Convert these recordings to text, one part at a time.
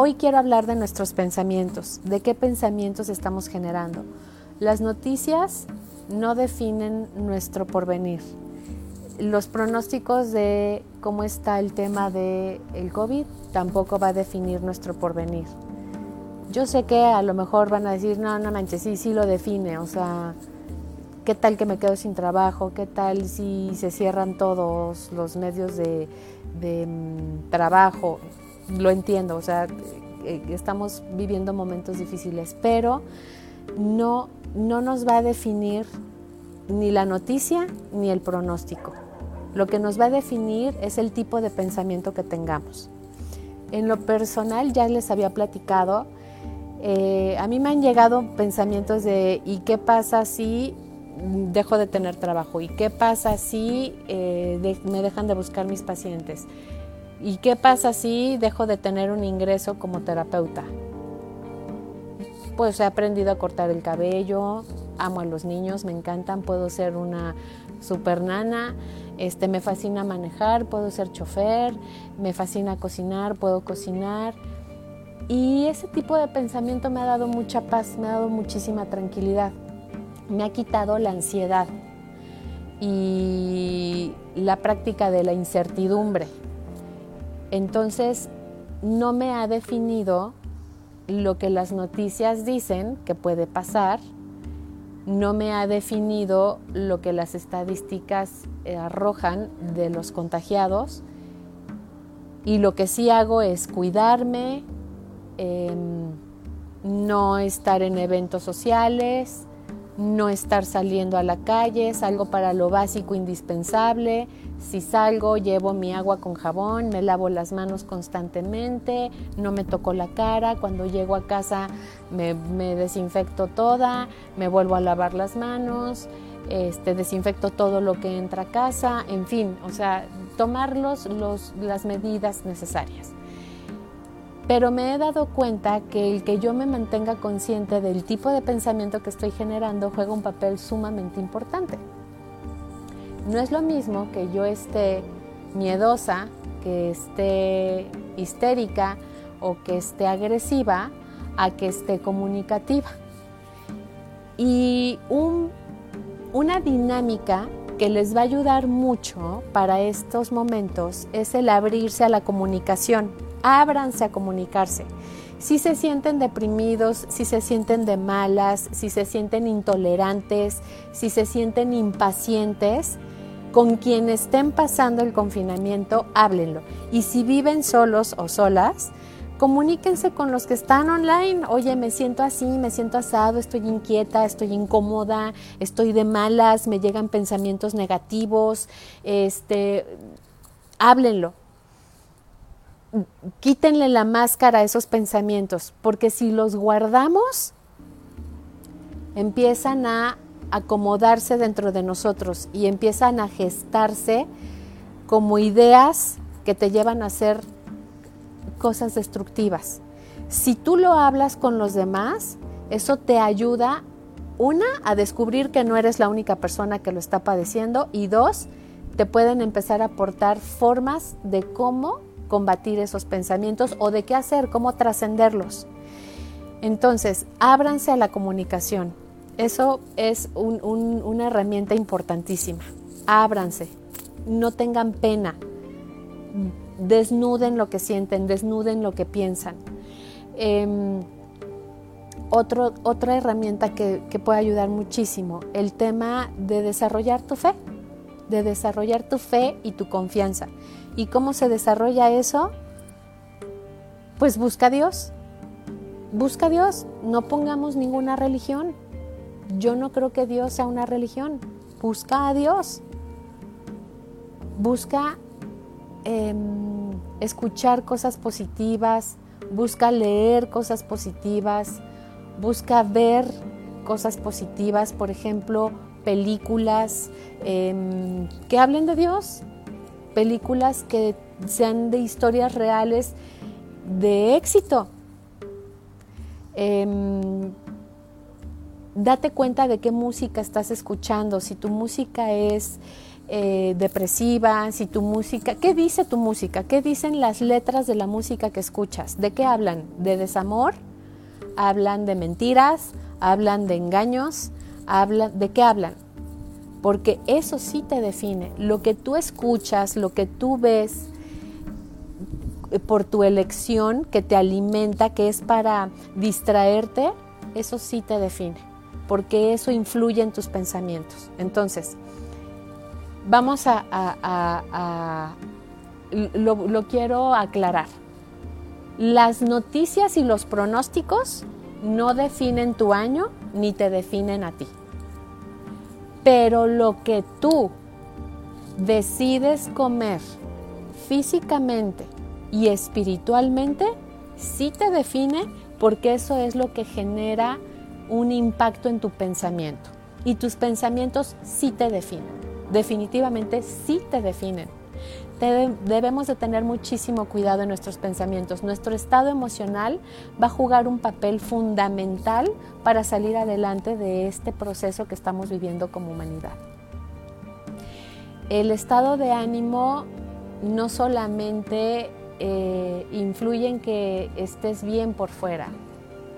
Hoy quiero hablar de nuestros pensamientos, de qué pensamientos estamos generando. Las noticias no definen nuestro porvenir. Los pronósticos de cómo está el tema del el COVID tampoco va a definir nuestro porvenir. Yo sé que a lo mejor van a decir, no, no manches, sí, sí lo define, o sea, ¿qué tal que me quedo sin trabajo? ¿Qué tal si se cierran todos los medios de, mm, trabajo? Lo entiendo, o sea, eh, estamos viviendo momentos difíciles, pero no, no nos va a definir ni la noticia ni el pronóstico. Lo que nos va a definir es el tipo de pensamiento que tengamos. En lo personal ya les había platicado, eh, a mí me han llegado pensamientos de ¿y qué pasa si dejo de tener trabajo? ¿Y qué pasa si eh, me dejan de buscar mis pacientes? ¿Y qué pasa si dejo de tener un ingreso como terapeuta? Pues he aprendido a cortar el cabello, amo a los niños, me encantan, puedo ser una super nana, este, me fascina manejar, puedo ser chofer, me fascina cocinar, puedo cocinar. Y ese tipo de pensamiento me ha dado mucha paz, me ha dado muchísima tranquilidad, me ha quitado la ansiedad y la práctica de la incertidumbre. Entonces, no me ha definido lo que las noticias dicen que puede pasar, no me ha definido lo que las estadísticas eh, arrojan de los contagiados. Y lo que sí hago es cuidarme, em, no estar en eventos sociales, no estar saliendo a la calle, salgo para lo básico indispensable, si salgo llevo mi agua con jabón, me lavo las manos constantemente, no me toco la cara, cuando llego a casa me, desinfecto toda, me vuelvo a lavar las manos, este, desinfecto todo lo que entra a casa, en fin, o sea, tomar los, las medidas necesarias pero me he dado cuenta que el que yo me mantenga consciente del tipo de pensamiento que estoy generando juega un papel sumamente importante. No es lo mismo que yo esté miedosa, que esté histérica o que esté agresiva a que esté comunicativa. Y una dinámica que les va a ayudar mucho para estos momentos es el abrirse a la comunicación ábranse a comunicarse. Si se sienten deprimidos, si se sienten de malas, si se sienten intolerantes, si se sienten impacientes, con quien estén pasando el confinamiento, háblenlo. Y si viven solos o solas, comuníquense con los que están online. Oye, me siento así, me siento asado, estoy inquieta, estoy incómoda, estoy de malas, me llegan pensamientos negativos. Este, háblenlo quítenle la máscara a esos pensamientos, porque si los guardamos, empiezan a acomodarse dentro de nosotros y empiezan a gestarse como ideas que te llevan a hacer cosas destructivas. Si tú lo hablas con los demás, eso te ayuda, una, a descubrir que no eres la única persona que lo está padeciendo y dos, te pueden empezar a aportar formas de cómo combatir esos pensamientos o de qué hacer, cómo trascenderlos. Entonces, ábranse a la comunicación. Eso es una herramienta importantísima. Ábranse, no tengan pena, desnuden lo que sienten, desnuden lo que piensan. Em, otra herramienta que, que puede ayudar muchísimo, el tema de desarrollar tu fe, de desarrollar tu fe y tu confianza. ¿Y cómo se desarrolla eso? Pues busca a Dios. Busca a Dios. No pongamos ninguna religión. Yo no creo que Dios sea una religión. Busca a Dios. Busca em, escuchar cosas positivas. Busca leer cosas positivas. Busca ver cosas positivas. Por ejemplo, películas em, que hablen de Dios películas que sean de historias reales de éxito. Em, date cuenta de qué música estás escuchando. Si tu música es eh, depresiva, si tu música, ¿qué dice tu música? ¿Qué dicen las letras de la música que escuchas? ¿De qué hablan? ¿De desamor? ¿Hablan de mentiras? ¿Hablan de engaños? ¿Hablan, ¿De qué hablan? Porque eso sí te define. Lo que tú escuchas, lo que tú ves eh, por tu elección que te alimenta, que es para distraerte, eso sí te define, porque eso influye en tus pensamientos. Entonces, vamos a, lo, quiero aclarar. Las noticias y los pronósticos no definen tu año ni te definen a ti. Pero lo que tú decides comer físicamente y espiritualmente sí te define porque eso es lo que genera un impacto en tu pensamiento. Y tus pensamientos sí te definen definitivamente sí te definen. Debemos de tener muchísimo cuidado en nuestros pensamientos. Nuestro estado emocional va a jugar un papel fundamental para salir adelante de este proceso que estamos viviendo como humanidad. El estado de ánimo no solamente eh, influye en que estés bien por fuera,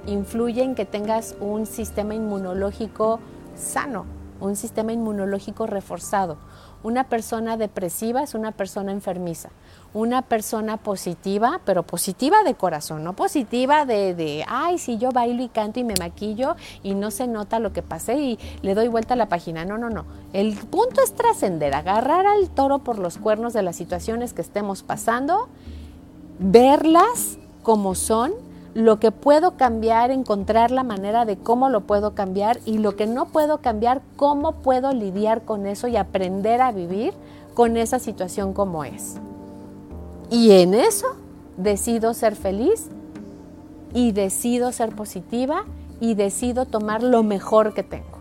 influye en que tengas un sistema inmunológico sano un sistema inmunológico reforzado. Una persona depresiva es una persona enfermiza. Una persona positiva, pero positiva de corazón, no positiva de, de, ay, si yo bailo y canto y me maquillo y no se nota lo que pasé y le doy vuelta a la página. No, no, no. El punto es trascender, agarrar al toro por los cuernos de las situaciones que estemos pasando, verlas como son lo que puedo cambiar, encontrar la manera de cómo lo puedo cambiar y lo que no puedo cambiar, cómo puedo lidiar con eso y aprender a vivir con esa situación como es. Y en eso decido ser feliz y decido ser positiva y decido tomar lo mejor que tengo.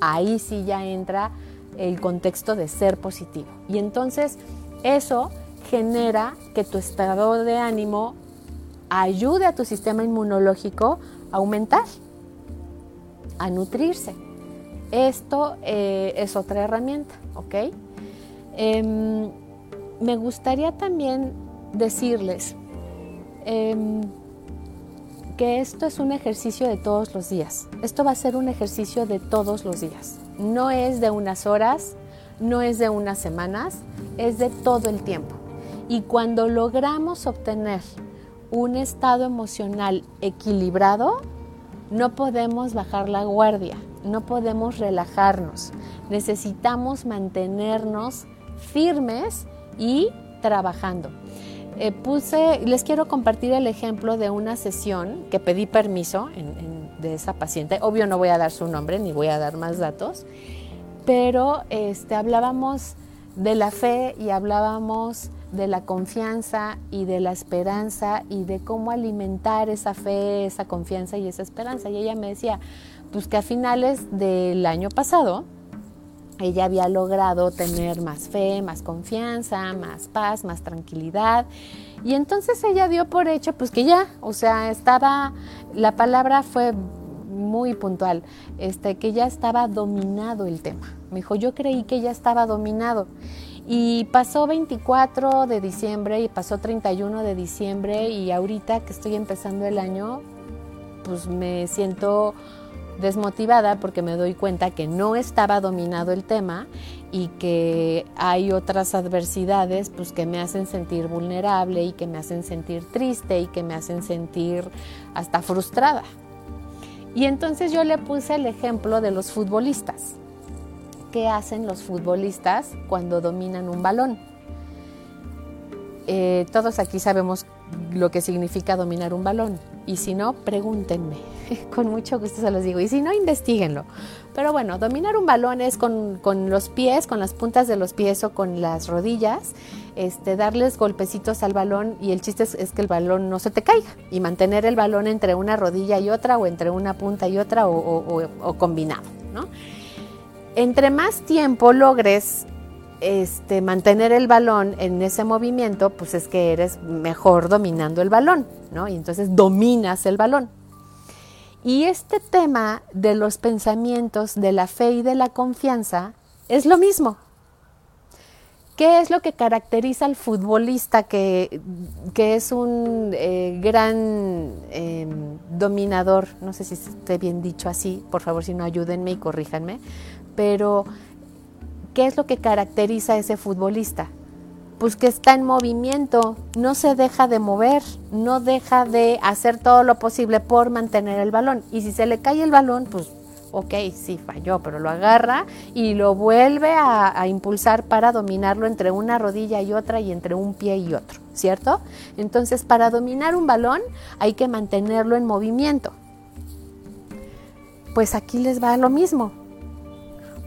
Ahí sí ya entra el contexto de ser positivo. Y entonces eso genera que tu estado de ánimo ayude a tu sistema inmunológico a aumentar, a nutrirse. Esto eh, es otra herramienta, ¿ok? Em, me gustaría también decirles em, que esto es un ejercicio de todos los días. Esto va a ser un ejercicio de todos los días. No es de unas horas, no es de unas semanas, es de todo el tiempo. Y cuando logramos obtener un estado emocional equilibrado, no podemos bajar la guardia, no podemos relajarnos. Necesitamos mantenernos firmes y trabajando. Eh, puse, les quiero compartir el ejemplo de una sesión que pedí permiso de esa paciente. Obvio no voy a dar su nombre ni voy a dar más datos, pero este, hablábamos de la fe y hablábamos de la confianza y de la esperanza y de cómo alimentar esa fe, esa confianza y esa esperanza. Y ella me decía, pues que a finales del año pasado ella había logrado tener más fe, más confianza, más paz, más tranquilidad. Y entonces ella dio por hecho, pues que ya, o sea, estaba, la palabra fue muy puntual, este, que ya estaba dominado el tema. Me dijo, yo creí que ya estaba dominado. Y pasó 24 de diciembre y pasó 31 de diciembre y ahorita que estoy empezando el año, pues me siento desmotivada porque me doy cuenta que no estaba dominado el tema y que hay otras adversidades pues que me hacen sentir vulnerable y que me hacen sentir triste y que me hacen sentir hasta frustrada. Y entonces yo le puse el ejemplo de los futbolistas qué hacen los futbolistas cuando dominan un balón. Eh, todos aquí sabemos lo que significa dominar un balón. Y si no, pregúntenme. con mucho gusto se los digo. Y si no, investiguenlo. Pero bueno, dominar un balón es con, los pies, con las puntas de los pies o con las rodillas, este, darles golpecitos al balón y el chiste es, que el balón no se te caiga y mantener el balón entre una rodilla y otra o entre una punta y otra o, o combinado, ¿no? Entre más tiempo logres este, mantener el balón en ese movimiento, pues es que eres mejor dominando el balón, ¿no? Y entonces dominas el balón. Y este tema de los pensamientos, de la fe y de la confianza es lo mismo. ¿Qué es lo que caracteriza al futbolista que, es un eh, gran em, dominador? No sé si esté bien dicho así, por favor si no ayúdenme y corríjanme, pero ¿qué es lo que caracteriza a ese futbolista? Pues que está en movimiento, no se deja de mover, no deja de hacer todo lo posible por mantener el balón. Y si se le cae el balón, pues ok, sí falló, pero lo agarra y lo vuelve a, impulsar para dominarlo entre una rodilla y otra y entre un pie y otro, ¿cierto? Entonces, para dominar un balón hay que mantenerlo en movimiento. Pues aquí les va lo mismo.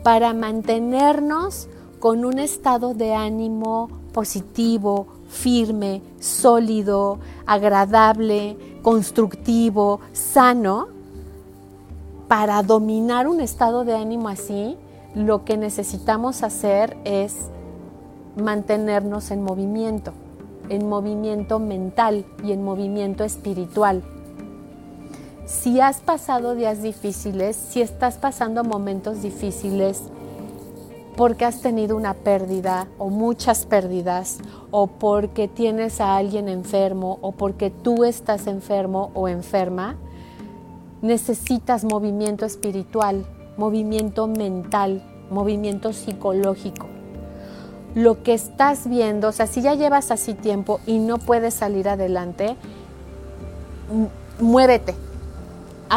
Para mantenernos con un estado de ánimo positivo, firme, sólido, agradable, constructivo, sano, para dominar un estado de ánimo así, lo que necesitamos hacer es mantenernos en movimiento, en movimiento mental y en movimiento espiritual. Si has pasado días difíciles, si estás pasando momentos difíciles, porque has tenido una pérdida o muchas pérdidas, o porque tienes a alguien enfermo, o porque tú estás enfermo o enferma, necesitas movimiento espiritual, movimiento mental, movimiento psicológico. Lo que estás viendo, o sea, si ya llevas así tiempo y no puedes salir adelante, muévete.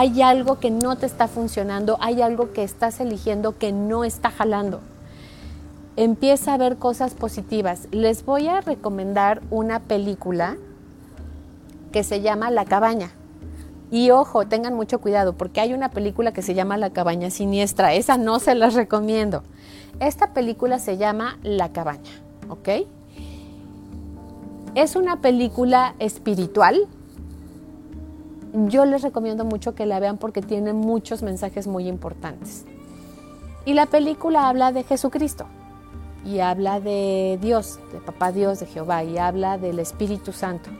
Hay algo que no te está funcionando, hay algo que estás eligiendo que no está jalando. Empieza a ver cosas positivas. Les voy a recomendar una película que se llama La cabaña. Y ojo, tengan mucho cuidado porque hay una película que se llama La cabaña siniestra. Esa no se las recomiendo. Esta película se llama La cabaña, ¿ok? Es una película espiritual. Yo les recomiendo mucho que la vean porque tiene muchos mensajes muy importantes. Y la película habla de Jesucristo y habla de Dios, de Papá Dios, de Jehová, y habla del Espíritu Santo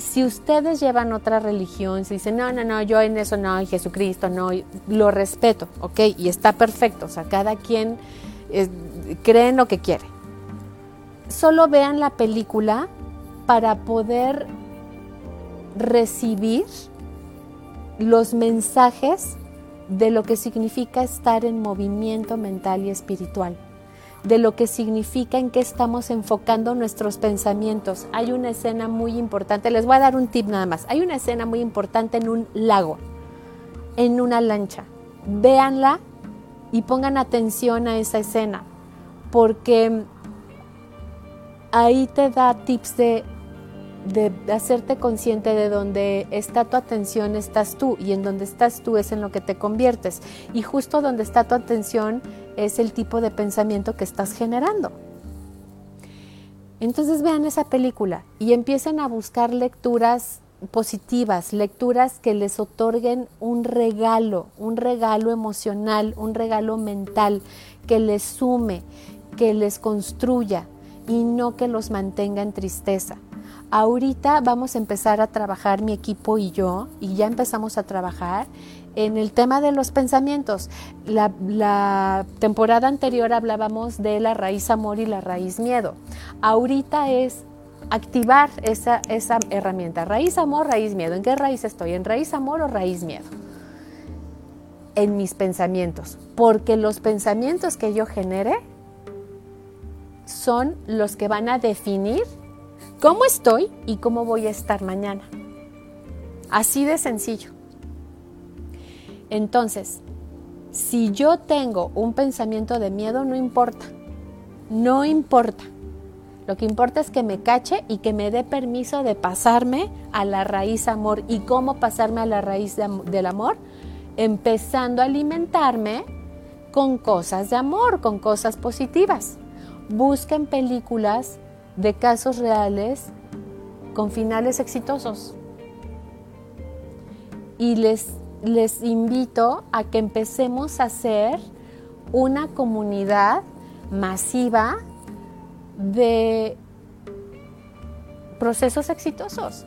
si ustedes llevan otra religión, si dicen, no, no, no, yo en eso no, Jesucristo no, lo respeto, ¿ok? Y está perfecto, o sea, cada quien cree en lo que quiere. Solo vean la película para poder recibir los mensajes de lo que significa estar en movimiento mental y espiritual de lo que significa en qué estamos enfocando nuestros pensamientos. Hay una escena muy importante, les voy a dar un tip nada más. Hay una escena muy importante en un lago, en una lancha. Véanla y pongan atención a esa escena, porque ahí te da tips de de hacerte consciente de donde está tu atención estás tú y en donde estás tú es en lo que te conviertes y justo donde está tu atención es el tipo de pensamiento que estás generando. Entonces vean esa película y empiecen a buscar lecturas positivas, lecturas que les otorguen un regalo, un regalo emocional, un regalo mental, que les sume, que les construya y no que los mantenga en tristeza. Ahorita vamos a empezar a trabajar mi equipo y yo, y ya empezamos a trabajar en el tema de los pensamientos. La, temporada anterior hablábamos de la raíz amor y la raíz miedo. Ahorita es activar esa, esa herramienta. Raíz amor, raíz miedo. ¿En qué raíz estoy? ¿En raíz amor o raíz miedo? En mis pensamientos. Porque los pensamientos que yo genere son los que van a definir cómo estoy y cómo voy a estar mañana. Así de sencillo. Entonces, si yo tengo un pensamiento de miedo, no importa. No importa. Lo que importa es que me cache y que me dé permiso de pasarme a la raíz amor. ¿Y cómo pasarme a la raíz del amor? Empezando a alimentarme con cosas de amor, con cosas positivas. Busquen películas de casos reales con finales exitosos. Y les, les invito a que empecemos a hacer una comunidad masiva de procesos exitosos.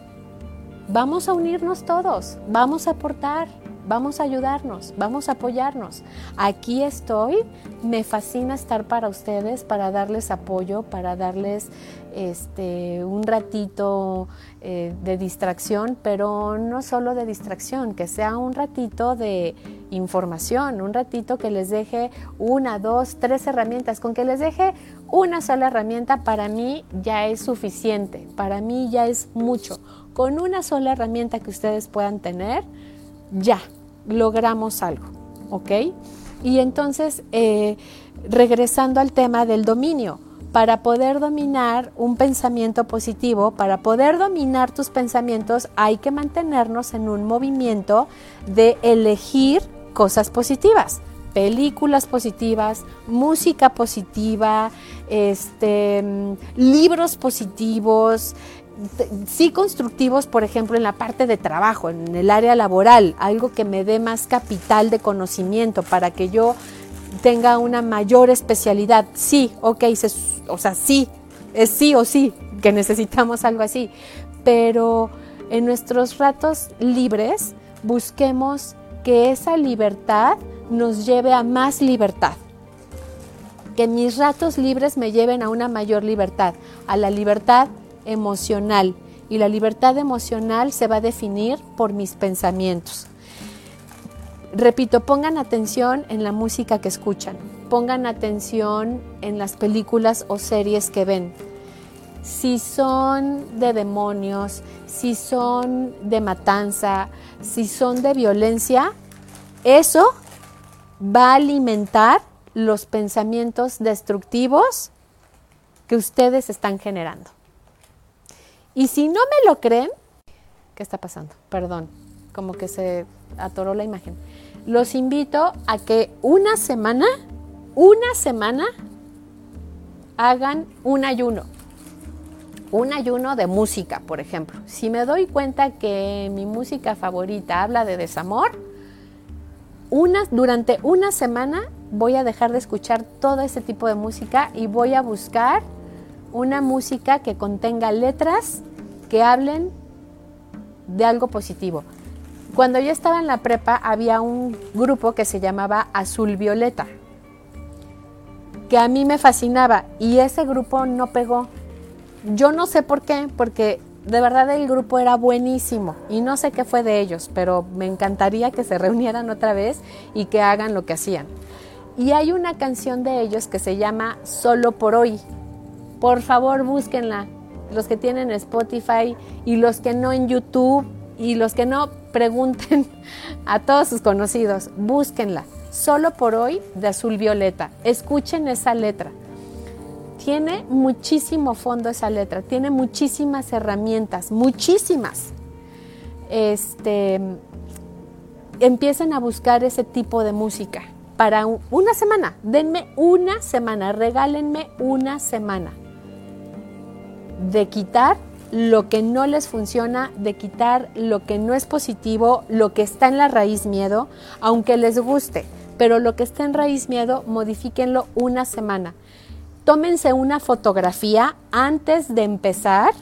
Vamos a unirnos todos, vamos a aportar, vamos a ayudarnos, vamos a apoyarnos. Aquí estoy, me fascina estar para ustedes, para darles apoyo, para darles este, un ratito eh, de distracción, pero no solo de distracción, que sea un ratito de información, un ratito que les deje una, dos, tres herramientas, con que les deje una sola herramienta para mí ya es suficiente, para mí ya es mucho. Con una sola herramienta que ustedes puedan tener, ya logramos algo, ¿ok? Y entonces, eh, regresando al tema del dominio, para poder dominar un pensamiento positivo, para poder dominar tus pensamientos, hay que mantenernos en un movimiento de elegir cosas positivas películas positivas, música positiva, este, libros positivos, sí constructivos, por ejemplo, en la parte de trabajo, en el área laboral, algo que me dé más capital de conocimiento para que yo tenga una mayor especialidad. Sí, ok, o sea, sí, es sí o sí que necesitamos algo así, pero en nuestros ratos libres busquemos que esa libertad nos lleve a más libertad. Que mis ratos libres me lleven a una mayor libertad, a la libertad emocional. Y la libertad emocional se va a definir por mis pensamientos. Repito, pongan atención en la música que escuchan, pongan atención en las películas o series que ven. Si son de demonios, si son de matanza, si son de violencia, eso va a alimentar los pensamientos destructivos que ustedes están generando. Y si no me lo creen, ¿qué está pasando? Perdón, como que se atoró la imagen. Los invito a que una semana, una semana, hagan un ayuno. Un ayuno de música, por ejemplo. Si me doy cuenta que mi música favorita habla de desamor, durante una semana voy a dejar de escuchar todo ese tipo de música y voy a buscar una música que contenga letras que hablen de algo positivo. Cuando yo estaba en la prepa había un grupo que se llamaba Azul Violeta, que a mí me fascinaba y ese grupo no pegó. Yo no sé por qué, porque de verdad el grupo era buenísimo y no sé qué fue de ellos, pero me encantaría que se reunieran otra vez y que hagan lo que hacían. Y hay una canción de ellos que se llama Solo por hoy. Por favor, búsquenla. Los que tienen Spotify y los que no en YouTube y los que no pregunten a todos sus conocidos, búsquenla. Solo por hoy de Azul Violeta. Escuchen esa letra tiene muchísimo fondo esa letra, tiene muchísimas herramientas, muchísimas. Este, empiecen a buscar ese tipo de música para una semana. Denme una semana, regálenme una semana de quitar lo que no les funciona, de quitar lo que no es positivo, lo que está en la raíz miedo, aunque les guste, pero lo que está en raíz miedo, modifíquenlo una semana. Tómense una fotografía antes de empezar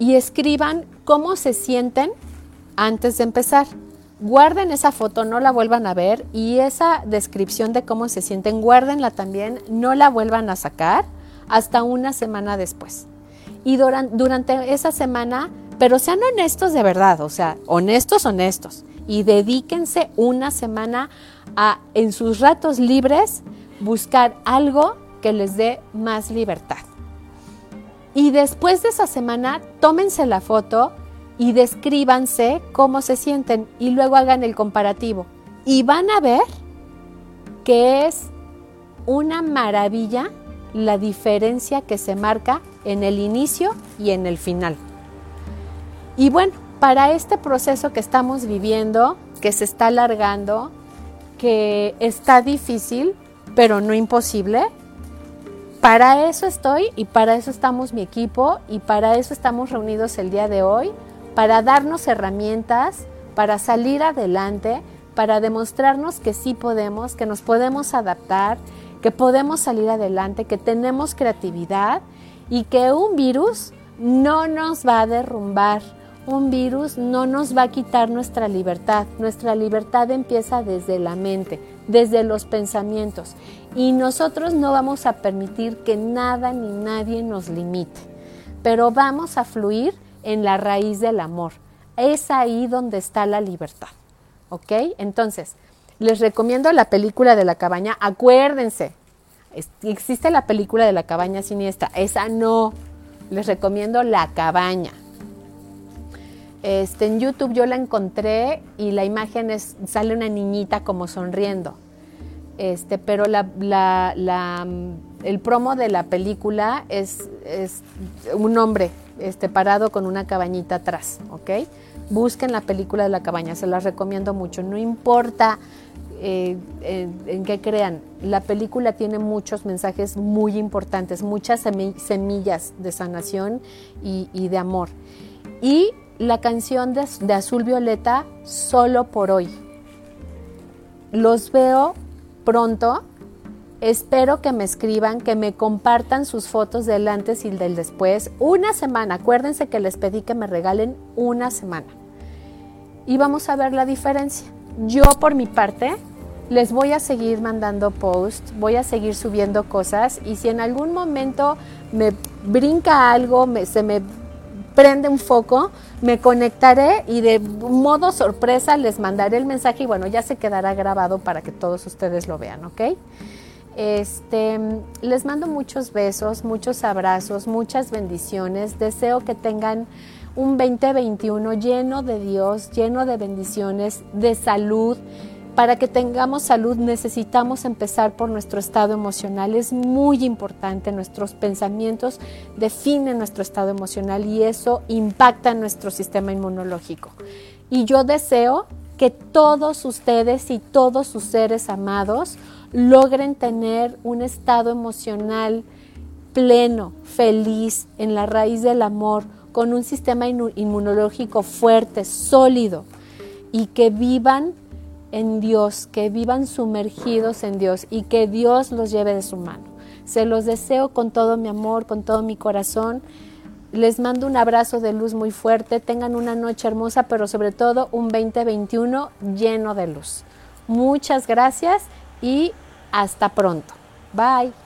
y escriban cómo se sienten antes de empezar. Guarden esa foto, no la vuelvan a ver y esa descripción de cómo se sienten, guárdenla también, no la vuelvan a sacar hasta una semana después. Y durante esa semana, pero sean honestos de verdad, o sea, honestos, honestos, y dedíquense una semana a, en sus ratos libres, buscar algo que les dé más libertad. Y después de esa semana, tómense la foto y descríbanse cómo se sienten y luego hagan el comparativo. Y van a ver que es una maravilla la diferencia que se marca en el inicio y en el final. Y bueno, para este proceso que estamos viviendo, que se está alargando, que está difícil, pero no imposible. Para eso estoy y para eso estamos mi equipo y para eso estamos reunidos el día de hoy, para darnos herramientas, para salir adelante, para demostrarnos que sí podemos, que nos podemos adaptar, que podemos salir adelante, que tenemos creatividad y que un virus no nos va a derrumbar, un virus no nos va a quitar nuestra libertad. Nuestra libertad empieza desde la mente, desde los pensamientos. Y nosotros no vamos a permitir que nada ni nadie nos limite. Pero vamos a fluir en la raíz del amor. Es ahí donde está la libertad. ¿Ok? Entonces, les recomiendo la película de la cabaña. Acuérdense, existe la película de la cabaña siniestra. Esa no. Les recomiendo la cabaña. Este, en YouTube yo la encontré y la imagen es, sale una niñita como sonriendo. Este, pero el promo de la película es, es un hombre este, parado con una cabañita atrás, ¿ok? Busquen la película de la cabaña, se las recomiendo mucho. No importa eh, en qué crean, la película tiene muchos mensajes muy importantes, muchas semillas de sanación y, de amor. Y la canción de Azul Violeta, solo por hoy. Los veo pronto. Espero que me escriban, que me compartan sus fotos del antes y del después. Una semana. Acuérdense que les pedí que me regalen una semana. Y vamos a ver la diferencia. Yo por mi parte les voy a seguir mandando posts, voy a seguir subiendo cosas y si en algún momento me brinca algo, se me prende un foco, me conectaré y de modo sorpresa les mandaré el mensaje y bueno, ya se quedará grabado para que todos ustedes lo vean, ¿ok? Este, les mando muchos besos, muchos abrazos, muchas bendiciones. Deseo que tengan un 2021 lleno de Dios, lleno de bendiciones, de salud, para que tengamos salud necesitamos empezar por nuestro estado emocional. Es muy importante, nuestros pensamientos definen nuestro estado emocional y eso impacta en nuestro sistema inmunológico. Y yo deseo que todos ustedes y todos sus seres amados logren tener un estado emocional pleno, feliz, en la raíz del amor, con un sistema inmunológico fuerte, sólido y que vivan en Dios, que vivan sumergidos en Dios y que Dios los lleve de su mano. Se los deseo con todo mi amor, con todo mi corazón. Les mando un abrazo de luz muy fuerte. Tengan una noche hermosa, pero sobre todo un 2021 lleno de luz. Muchas gracias y hasta pronto. Bye.